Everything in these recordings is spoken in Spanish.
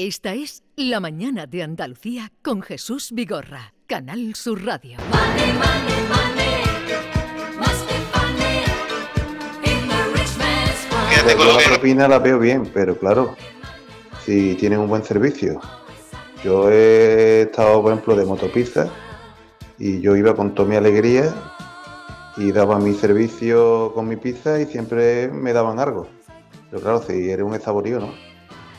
Esta es La Mañana de Andalucía con Jesús Vigorra, Canal Sur Radio. Money, money, money. Must be funny in the rich man's world. Quédate con Yo la propina la veo bien, pero claro, si tienen un buen servicio. Yo he estado, por ejemplo, de motopizza y yo iba con toda mi alegría y daba mi servicio con mi pizza y siempre me daban algo. Pero claro, si eres un saborío, ¿no?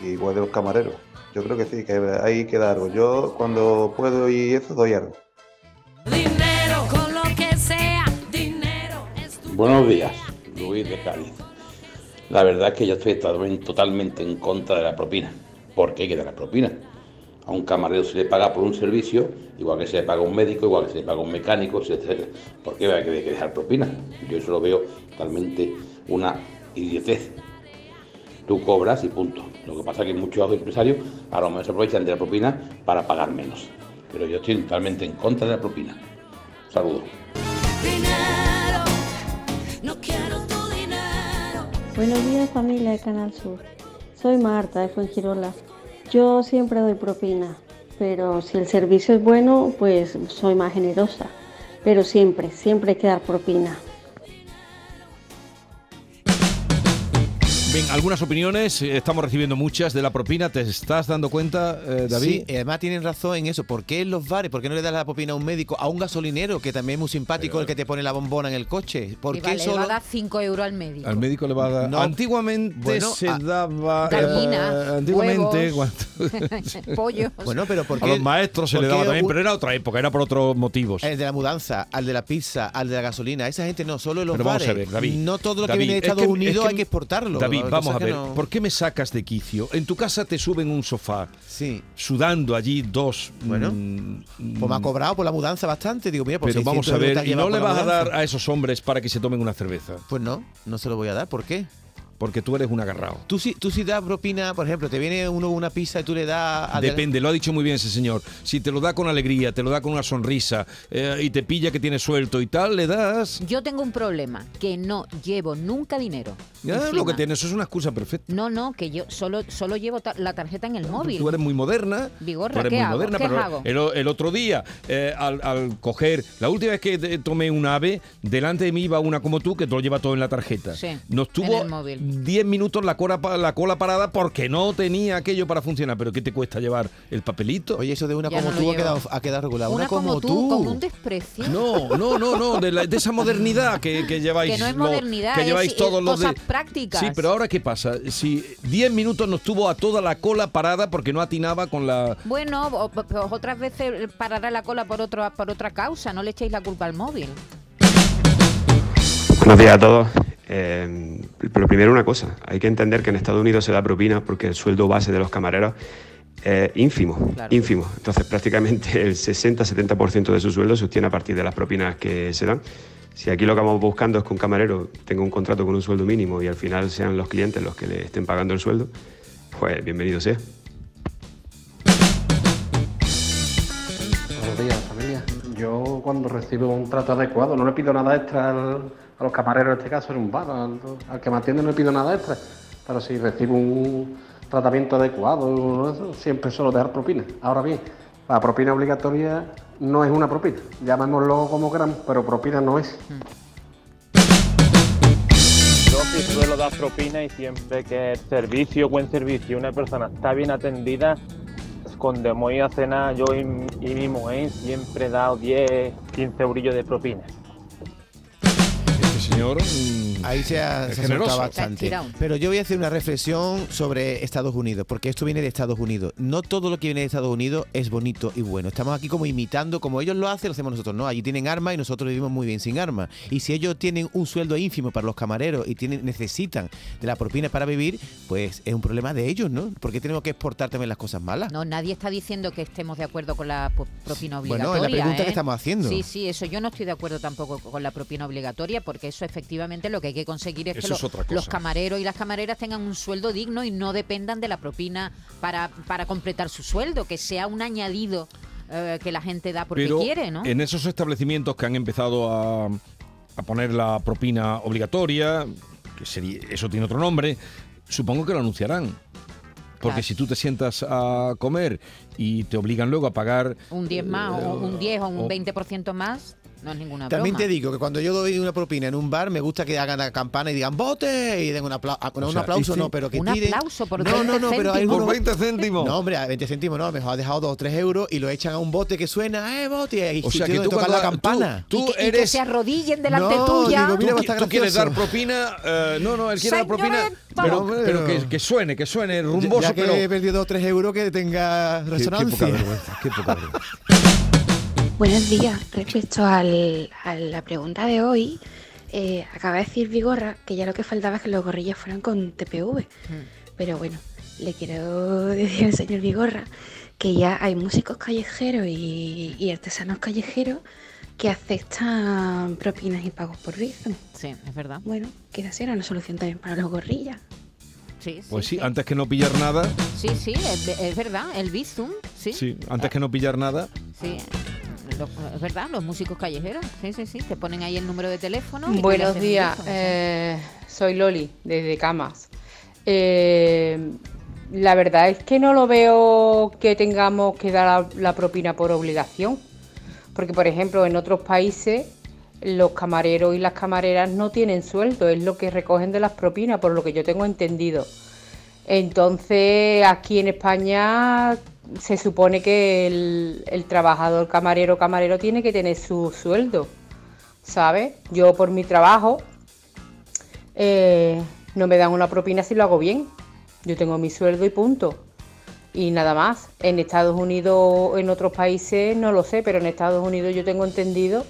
Igual de los camareros. Yo creo que sí, que ahí queda algo. Yo cuando puedo y eso doy algo. Dinero con lo que sea. Dinero es tu Buenos días, Luis de Cádiz. La verdad es que yo estoy totalmente- totalmente en contra de la propina. ¿Por qué hay que dar la propina? A un camarero se le paga por un servicio, igual que se le paga a un médico, igual que se le paga a un mecánico, etc. ¿Por qué hay que hay que dejar propina? Yo eso lo veo totalmente una idiotez. Tú cobras y punto. Lo que pasa es que muchos empresarios a lo mejor se aprovechan de la propina para pagar menos. Pero yo estoy totalmente en contra de la propina. Saludos. Buenos días familia de Canal Sur. Soy Marta de Fuengirola. Yo siempre doy propina, pero si el servicio es bueno, pues soy más generosa. Pero siempre, siempre hay que dar propina. Bien, algunas opiniones, eh, estamos recibiendo muchas de la propina. ¿Te estás dando cuenta, eh, David? Sí, además tienen razón en eso. ¿Por qué en los bares? ¿Por qué no le das la propina a un médico, a un gasolinero, que también es muy simpático, el que te pone la bombona en el coche? ¿Por Y qué vale, le va solo...? a dar 5 euros al médico. Al médico le va a dar. No. Antiguamente Bueno, se a- daba. Gallina, eh, antiguamente, Pollos. Bueno, pero ¿por a qué...? los maestros se le daba también, un- pero era otra época, era por otros motivos. El de la mudanza, al de la pizza, al de la gasolina, esa gente no, solo en los Pero vamos bares. a ver, David. No todo lo que viene de es Estados es Unidos que- hay que exportarlo. David, vamos a ver, no- ¿por qué me sacas de quicio? En tu casa te suben un sofá, Sí. sudando allí dos. Bueno, mm, Pues me ha cobrado por la mudanza bastante. Digo, mira, por pero vamos 600 a ver, ¿y no le vas a dar a esos hombres para que se tomen una cerveza? Pues no, no se lo voy a dar. ¿Por qué? Porque tú eres un agarrado. Tú sí, tú sí das propina, por ejemplo, te viene uno una pizza y tú le das... Depende, lo ha dicho muy bien ese señor. Si te lo da con alegría, te lo da con una sonrisa eh, y te pilla que tiene suelto y tal, le das. Yo tengo un problema, que no llevo nunca dinero. Ya, encima. lo que tienes eso es una excusa perfecta. No, no, que yo solo, solo llevo ta- la tarjeta en el móvil. Tú eres muy moderna. Vigorra, ¿qué muy hago? moderna, ¿Qué pero hago? El, otro día, eh, al, al coger, la última vez que tomé un ave, delante de mí iba una como tú que te lo lleva todo en la tarjeta. Sí, Nos en tuvo el móvil. 10 minutos la cola, pa- la cola parada porque no tenía aquello para funcionar. Pero ¿qué te cuesta llevar el papelito? Oye, eso de una Ya como no tú ha quedado, ha quedado regular. Una, como, tú, con un desprecio. No, no, no, no, de, la- de esa modernidad que, que lleváis. Que no es lo- modernidad, que lleváis es todos los de- cosas prácticas. Sí, pero ahora ¿qué pasa? Si 10 minutos nos tuvo a toda la cola parada porque no atinaba con la. Bueno, o- pues otras veces parará la cola por, otro, por otra causa, no le echéis la culpa al móvil. Buenos días a todos. Eh, pero primero una cosa, hay que entender que en Estados Unidos se da propina porque el sueldo base de los camareros es ínfimo, Claro. ínfimo. Entonces prácticamente el 60-70% de su sueldo se obtiene a partir de las propinas que se dan. Si aquí lo que vamos buscando es que un camarero tenga un contrato con un sueldo mínimo y al final sean los clientes los que le estén pagando el sueldo, pues bienvenido sea. Buenos días. Yo cuando recibo un trato adecuado no le pido nada extra al- a los camareros, en este caso en un bar, al, que me atiende no le pido nada extra. Pero si recibo un tratamiento adecuado, siempre suelo dejar propina. Ahora bien, la propina obligatoria no es una propina. Llamémoslo como queramos, pero propina no es. Yo sí suelo dar propina y siempre que servicio, buen servicio, una persona está bien atendida, cuando voy a cenar yo y, y mi mujer siempre he dado 10, 15 eurillos de propina. Señor. mm, Ahí se ha, se ha bastante. Pero yo voy a hacer una reflexión sobre Estados Unidos, porque esto viene de Estados Unidos. No todo lo que viene de Estados Unidos es bonito y bueno. Estamos aquí como imitando, como ellos lo hacen, lo hacemos nosotros. No, allí tienen armas y nosotros vivimos muy bien sin armas. Y si ellos tienen un sueldo ínfimo para los camareros y tienen, necesitan de la propina para vivir, pues es un problema de ellos, ¿no? ¿Por qué tenemos que exportar también las cosas malas? No, nadie está diciendo que estemos de acuerdo con la propina Bueno, obligatoria. es la pregunta ¿eh? que estamos haciendo. Sí, sí, eso yo no estoy de acuerdo tampoco con la propina obligatoria, porque eso efectivamente lo que hay que conseguir es Eso que es los camareros y las camareras tengan un sueldo digno y no dependan de la propina para, para completar su sueldo, que sea un añadido eh, que la gente da porque pero quiere, ¿no? en esos establecimientos que han empezado a, a poner la propina obligatoria, que sería, eso tiene otro nombre, supongo que lo anunciarán. Porque si tú te sientas a comer y te obligan luego a pagar Un 10 más, o un 10 o un o- 20% más, no es ninguna También broma. te digo que cuando yo doy una propina en un bar, me gusta que hagan la campana y digan ¡bote! y den un, apla- ah, no, O un sea, aplauso, dice- no, pero que Un tiren. aplauso por no, 20 no, no, pero hay por 20 céntimos. No, hombre, a 20 céntimos no, a lo mejor ha dejado 2 o 3 euros y lo echan a un bote que suena, ¡eh, bote! Y O sea que tú tocan cuando la campana. tú, y, tú que, y que eres se arrodillen delante No, tuya. digo, mira, tú, va a tú quieres dar propina, eh, no, no, él quiere dar propina, pero, pero que, que suene, que suene rumboso, ya que pero he perdido 2 o 3 euros que tenga Qué- qué, resonancia. poca vergüenza, qué poca vergüenza. Buenos días. Respecto al- a la pregunta de hoy, eh, acaba de decir Vigorra que ya lo que faltaba es que los gorrillas fueran con TPV. Pero bueno, le quiero decir al señor Vigorra que ya hay músicos callejeros y, y artesanos callejeros que aceptan propinas y pagos por Bizum. Sí, es verdad. Bueno, quizás sea una solución también para los gorrillas. Sí, sí, Pues sí, sí. antes que no pillar nada, Sí, sí, es, es verdad. El Bizum, sí. sí, antes que no pillar nada, Sí, es verdad, los músicos callejeros, sí, sí, sí, te ponen ahí el número de teléfono. y Buenos días, eh, soy Loli desde Camas. Eh, la verdad es que no lo veo que tengamos que dar la, la propina por obligación, porque por ejemplo en otros países los camareros y las camareras no tienen sueldo, es lo que recogen de las propinas, por lo que yo tengo entendido. Entonces aquí en España se supone que el, trabajador camarero camarero tiene que tener su sueldo. ¿sabes? Yo por mi trabajo eh, no me dan una propina si lo hago bien. Yo tengo mi sueldo y punto. Y nada más. En Estados Unidos, en otros países, no lo sé, pero en Estados Unidos yo tengo entendido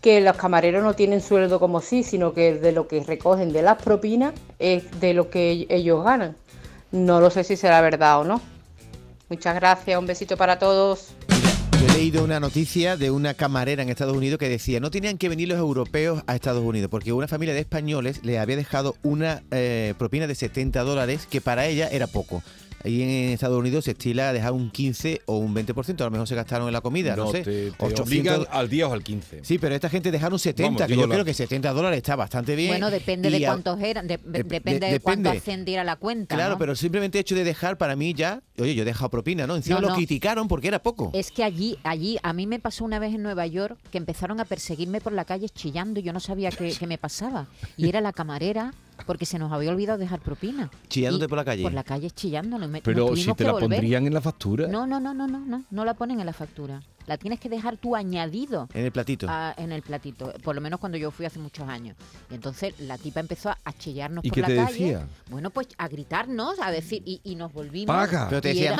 que los camareros no tienen sueldo como sí, sino que de lo que recogen de las propinas es de lo que ellos ganan. No lo sé si será verdad o no. Muchas gracias, un besito para todos. Yo he leído una noticia de una camarera en Estados Unidos que decía no tenían que venir los europeos a Estados Unidos porque una familia de españoles le había dejado una eh, propina de 70 dólares que para ella era poco. Ahí en Estados Unidos se estila dejar un 15 o un 20%, a lo mejor se gastaron en la comida, no, no, sé. te, te 800 obligan al 10 o al 15. Sí, pero esta gente dejaron 70, Vamos, que yo la- creo que 70 dólares está bastante bien. Bueno, depende de a- cuántos eran, de- de- de- depende de, de- cuánto ascendiera la cuenta. Claro, ¿no? pero simplemente hecho de dejar para mí ya, oye, yo he dejado propina, ¿no? Encima No, lo no. criticaron porque era poco. Es que allí, allí, a mí me pasó una vez en Nueva York que empezaron a perseguirme por la calle chillando y yo no sabía qué, qué me pasaba. Y era la camarera porque se nos había olvidado dejar propina. Chillándote Y por la calle. Por la calle chillándonos. Pero nos si te la volver. pondrían en la factura. No, no, no, no, no, no, no la ponen en la factura. La tienes que dejar tú añadido En el platito. a- en el platito, por lo menos cuando yo fui hace muchos años. Y entonces la tipa empezó a chillarnos ¿Y por qué la te calle. decía? Bueno, pues a gritarnos, a decir, y, y nos volvimos. Paga. Pero te decía.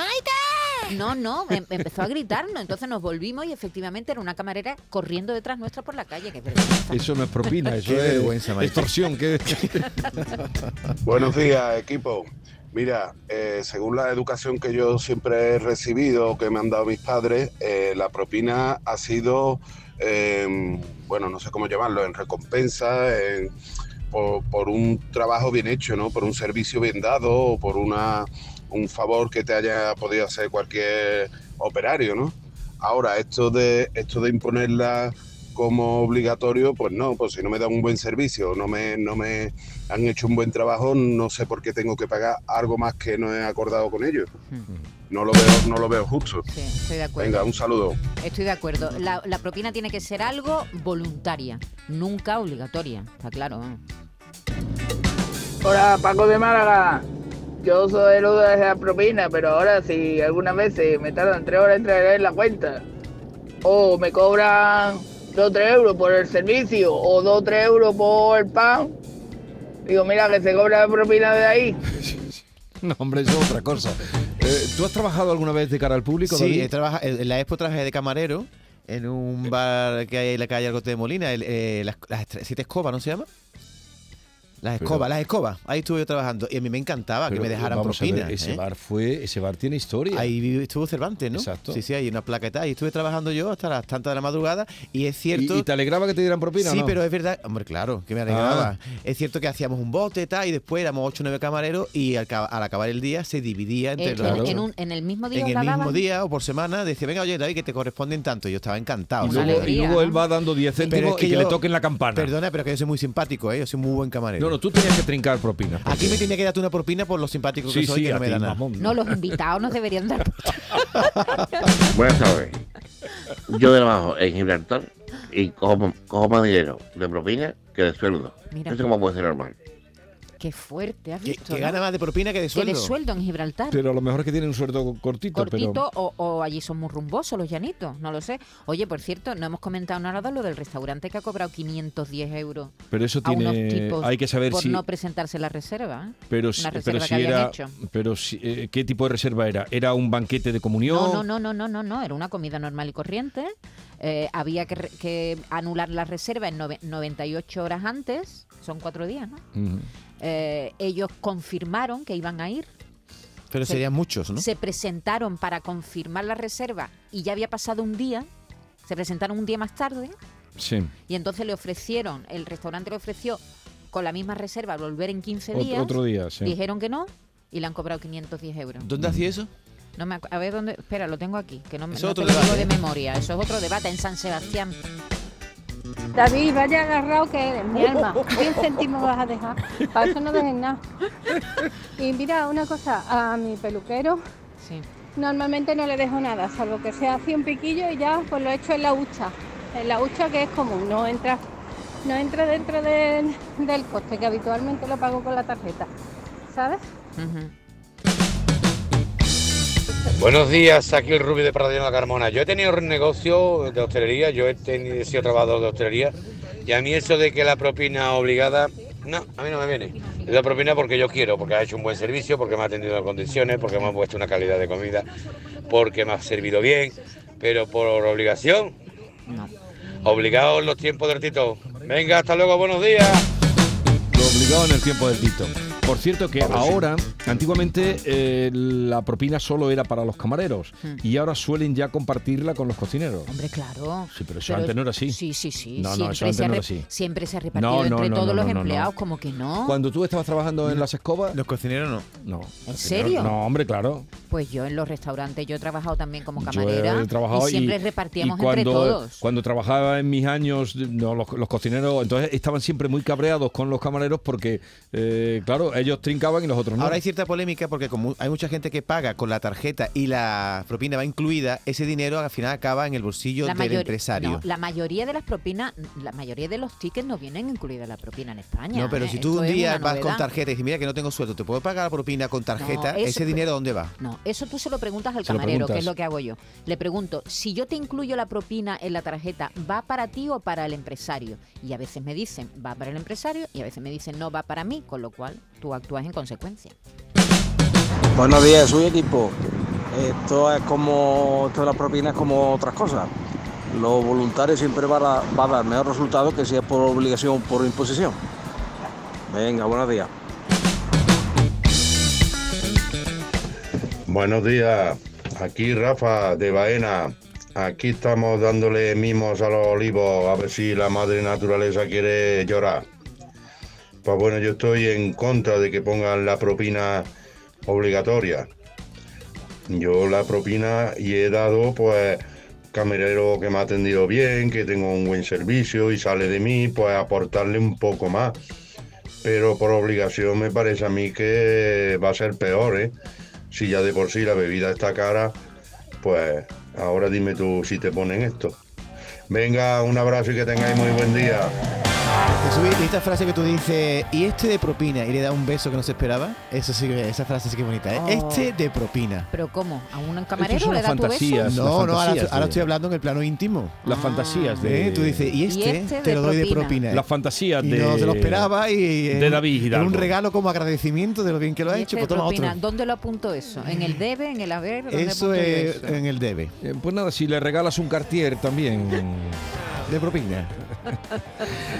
No, no, em- empezó a gritarnos. Entonces nos volvimos y efectivamente era una camarera corriendo detrás nuestra por la calle. Que vergüenza. Eso no es propina, eso Qué es vergüenza, Maite. extorsión. Que... Buenos días, equipo. Mira, eh, según la educación que yo siempre he recibido, que me han dado mis padres, eh, la propina ha sido, eh, bueno, no sé cómo llamarlo, en recompensa, en- por, por un trabajo bien hecho, ¿no? Por un servicio bien dado o por una, un favor que te haya podido hacer cualquier operario, ¿no? Ahora, esto de, esto de imponerla como obligatorio, pues no, pues si no me dan un buen servicio, no me, no me han hecho un buen trabajo, no sé por qué tengo que pagar algo más que no he acordado con ellos. No lo veo, no lo veo justo. Sí, estoy de acuerdo. Venga, un saludo. Estoy de acuerdo. La, la propina tiene que ser algo voluntaria, nunca obligatoria. Está claro. Hola, Paco de Málaga. Yo soy el de esa propina, pero ahora si algunas veces me tardan tres horas en traer la cuenta, o me cobran 2 o 3 euros por el servicio, o 2 o 3 euros por el pan, digo, mira que se cobra la propina de ahí. No, hombre, eso es otra cosa. Eh, ¿Tú has trabajado alguna vez de cara al público, Sí, he trabaja- en la Expo trabajé de camarero en un bar que hay en la calle Argote de Molina, el, eh, las, las siete escobas, ¿no se llama? Las Pero- escobas, las escobas. Ahí estuve yo trabajando y a mí me encantaba Pero, que me dejaran propina. ese ¿eh? bar fue, ese bar tiene historia. Ahí estuvo Cervantes, ¿no? Exacto. Sí, sí, hay una placa y tal. Y estuve trabajando yo hasta las tantas de la madrugada y es cierto... ¿Y, y te alegraba que te dieran propina Sí, no? pero es verdad, hombre, claro, que me alegraba. Ah. Es cierto que hacíamos un bote tal, y después éramos 8 o 9 camareros y al, ca- al acabar el día se dividía entre En, los en- ocho. en un- en el mismo día en os el la mismo daban? día o por semana decía, venga, oye, David, que te corresponden tanto. Yo estaba encantado. Y luego, y luego él va dando 10 Pero céntimos es que y que yo- le toquen la campana. Perdona, pero que yo soy muy simpático, ¿eh? Yo soy muy buen camarero. No, Bueno, tú tenías que trincar propinas. Aquí me tenía que darte una propina por lo simpático que Sí, soy sí, que no a me ti, da nada. mamón. No, los invitados nos deberían dar. Buenas tardes. Yo trabajo en Gibraltar y cojo, cojo más dinero de propina que de sueldo. Mira. Sé cómo puede ser normal. Qué fuerte, ¿has Que, visto? que no? gana más de propina que de Que sueldo. de sueldo en Gibraltar. Pero a lo mejor es que tienen un sueldo cortito. Cortito o, o allí son muy rumbosos los llanitos, no lo sé. Oye, por cierto, no hemos comentado nada de lo del restaurante que ha cobrado 510 euros Pero, eso a unos tiene. tipos Hay que saber por si. no presentarse la reserva. ¿eh? pero, si- reserva pero que si habían era. hecho. Pero si, eh, ¿qué tipo de reserva era? ¿Era un banquete de comunión? No, no, no, no, no, no, era una comida normal y corriente. Eh, había que, que anular la reserva en nove- 98 horas antes, son cuatro días, ¿no? Ujú. Eh, ellos confirmaron que iban a ir, Pero Se- serían muchos, ¿no? se presentaron para confirmar la reserva y ya había pasado un día, se presentaron un día más tarde Sí. y entonces le ofrecieron, el restaurante le ofreció con la misma reserva volver en 15 Ot- días. otro día, sí. Dijeron que no y le han cobrado 510 euros. ¿Dónde hacía eso? No me a ver dónde. Espera, lo tengo aquí, que no, me no te lo digo de memoria. Eso es otro debate en San Sebastián. David, vaya agarrado que eres, mi alma. 10 céntimos vas a dejar. Para eso no dejes nada. Y mira, una cosa, a mi peluquero Sí. normalmente no le dejo nada, salvo que sea así un piquillo y ya pues lo he hecho en la hucha. En la hucha que es común, no entra, no entra dentro del, del coste, que habitualmente lo pago con la tarjeta. ¿Sabes? Buenos días, aquí el Rubio de Paradino de la Carmona. Yo he tenido un negocio de hostelería, yo he, tenido, he sido trabajador de hostelería y a mí eso de que la propina obligada, no, a mí no me viene. Doy propina porque yo quiero, porque ha hecho un buen servicio, porque me ha atendido en condiciones, porque me ha puesto una calidad de comida, porque me ha servido bien, pero por obligación, obligados los tiempos del Tito. Venga, hasta luego, buenos días. Lo obligado en el tiempo del Tito. Por cierto que ahora, antiguamente eh, la propina solo era para los camareros Hmm. y ahora suelen ya compartirla con los cocineros. Hombre, claro. Sí, pero eso antes no era así. Sí, sí, sí. No, no, siempre, eso antes se ha no era así. siempre se ha repartido No, no, entre no, todos no, los empleados, no. como que no. Cuando tú estabas trabajando en las escobas... Los cocineros no. No. ¿En serio? No, hombre, claro. Pues yo en los restaurantes, yo he trabajado también como Yo camarera he trabajado y siempre repartíamos y cuando, entre todos. Cuando trabajaba en mis años, no, los, los cocineros, entonces estaban siempre muy cabreados con los camareros porque, eh, claro, ellos trincaban y los otros no. Ahora hay cierta polémica porque como hay mucha gente que paga con la tarjeta y la propina va incluida, ese dinero al final acaba en el bolsillo del empresario. no, la mayoría de las propinas, la mayoría de los tickets no vienen incluida la propina en España. No, pero ¿eh? si tú Esto un día vas con tarjeta y dices, mira que no tengo sueldo, ¿te puedo pagar la propina con tarjeta? eso- ¿Ese dinero dónde va? No, eso tú se lo preguntas al camarero, que es lo que hago yo. Le pregunto, si yo te incluyo la propina en la tarjeta, ¿va para ti o para el empresario? Y a veces me dicen, va para el empresario, y a veces me dicen, no, va para mí, con lo cual tú actúas en consecuencia. Buenos días, soy equipo. Esto es como, esto de las propinas como otras cosas. Lo voluntario siempre va a, va a dar mejor resultado que si es por obligación por imposición. Venga, buenos días. Buenos días, aquí Rafa de Baena. Aquí estamos dándole mimos a los olivos a ver si la madre naturaleza quiere llorar. Pues bueno, yo estoy en contra de que pongan la propina obligatoria. Yo la propina y he dado pues camarero que me ha atendido bien, que tengo un buen servicio y sale de mí, pues aportarle un poco más. Pero por obligación me parece a mí que va a ser peor, ¿eh? Si ya de por sí la bebida está cara, pues ahora dime tú si te ponen esto. Venga, un abrazo y que tengáis muy buen día. Jesús, esta frase que tú dices, y este de propina, y le da un beso que no se esperaba, eso sí, que- esa frase sí que es bonita, ¿eh? Oh. Este de propina. ¿Pero cómo? ¿A un camarero le da tu beso? No, no, ahora, ahora estoy hablando en el plano íntimo. Las fantasías de... ¿Eh? Tú dices, y este, este te lo doy de propina. Las fantasías y de... no se lo esperaba y de David Hidalgo. un regalo como agradecimiento de lo bien que lo ha hecho, este pues toma propina, otro. ¿Dónde lo apunto eso? ¿En el debe? ¿En el haber? ¿Dónde Eso es eso? en el debe. Eh, Pues nada, si le regalas un Cartier también... De propina.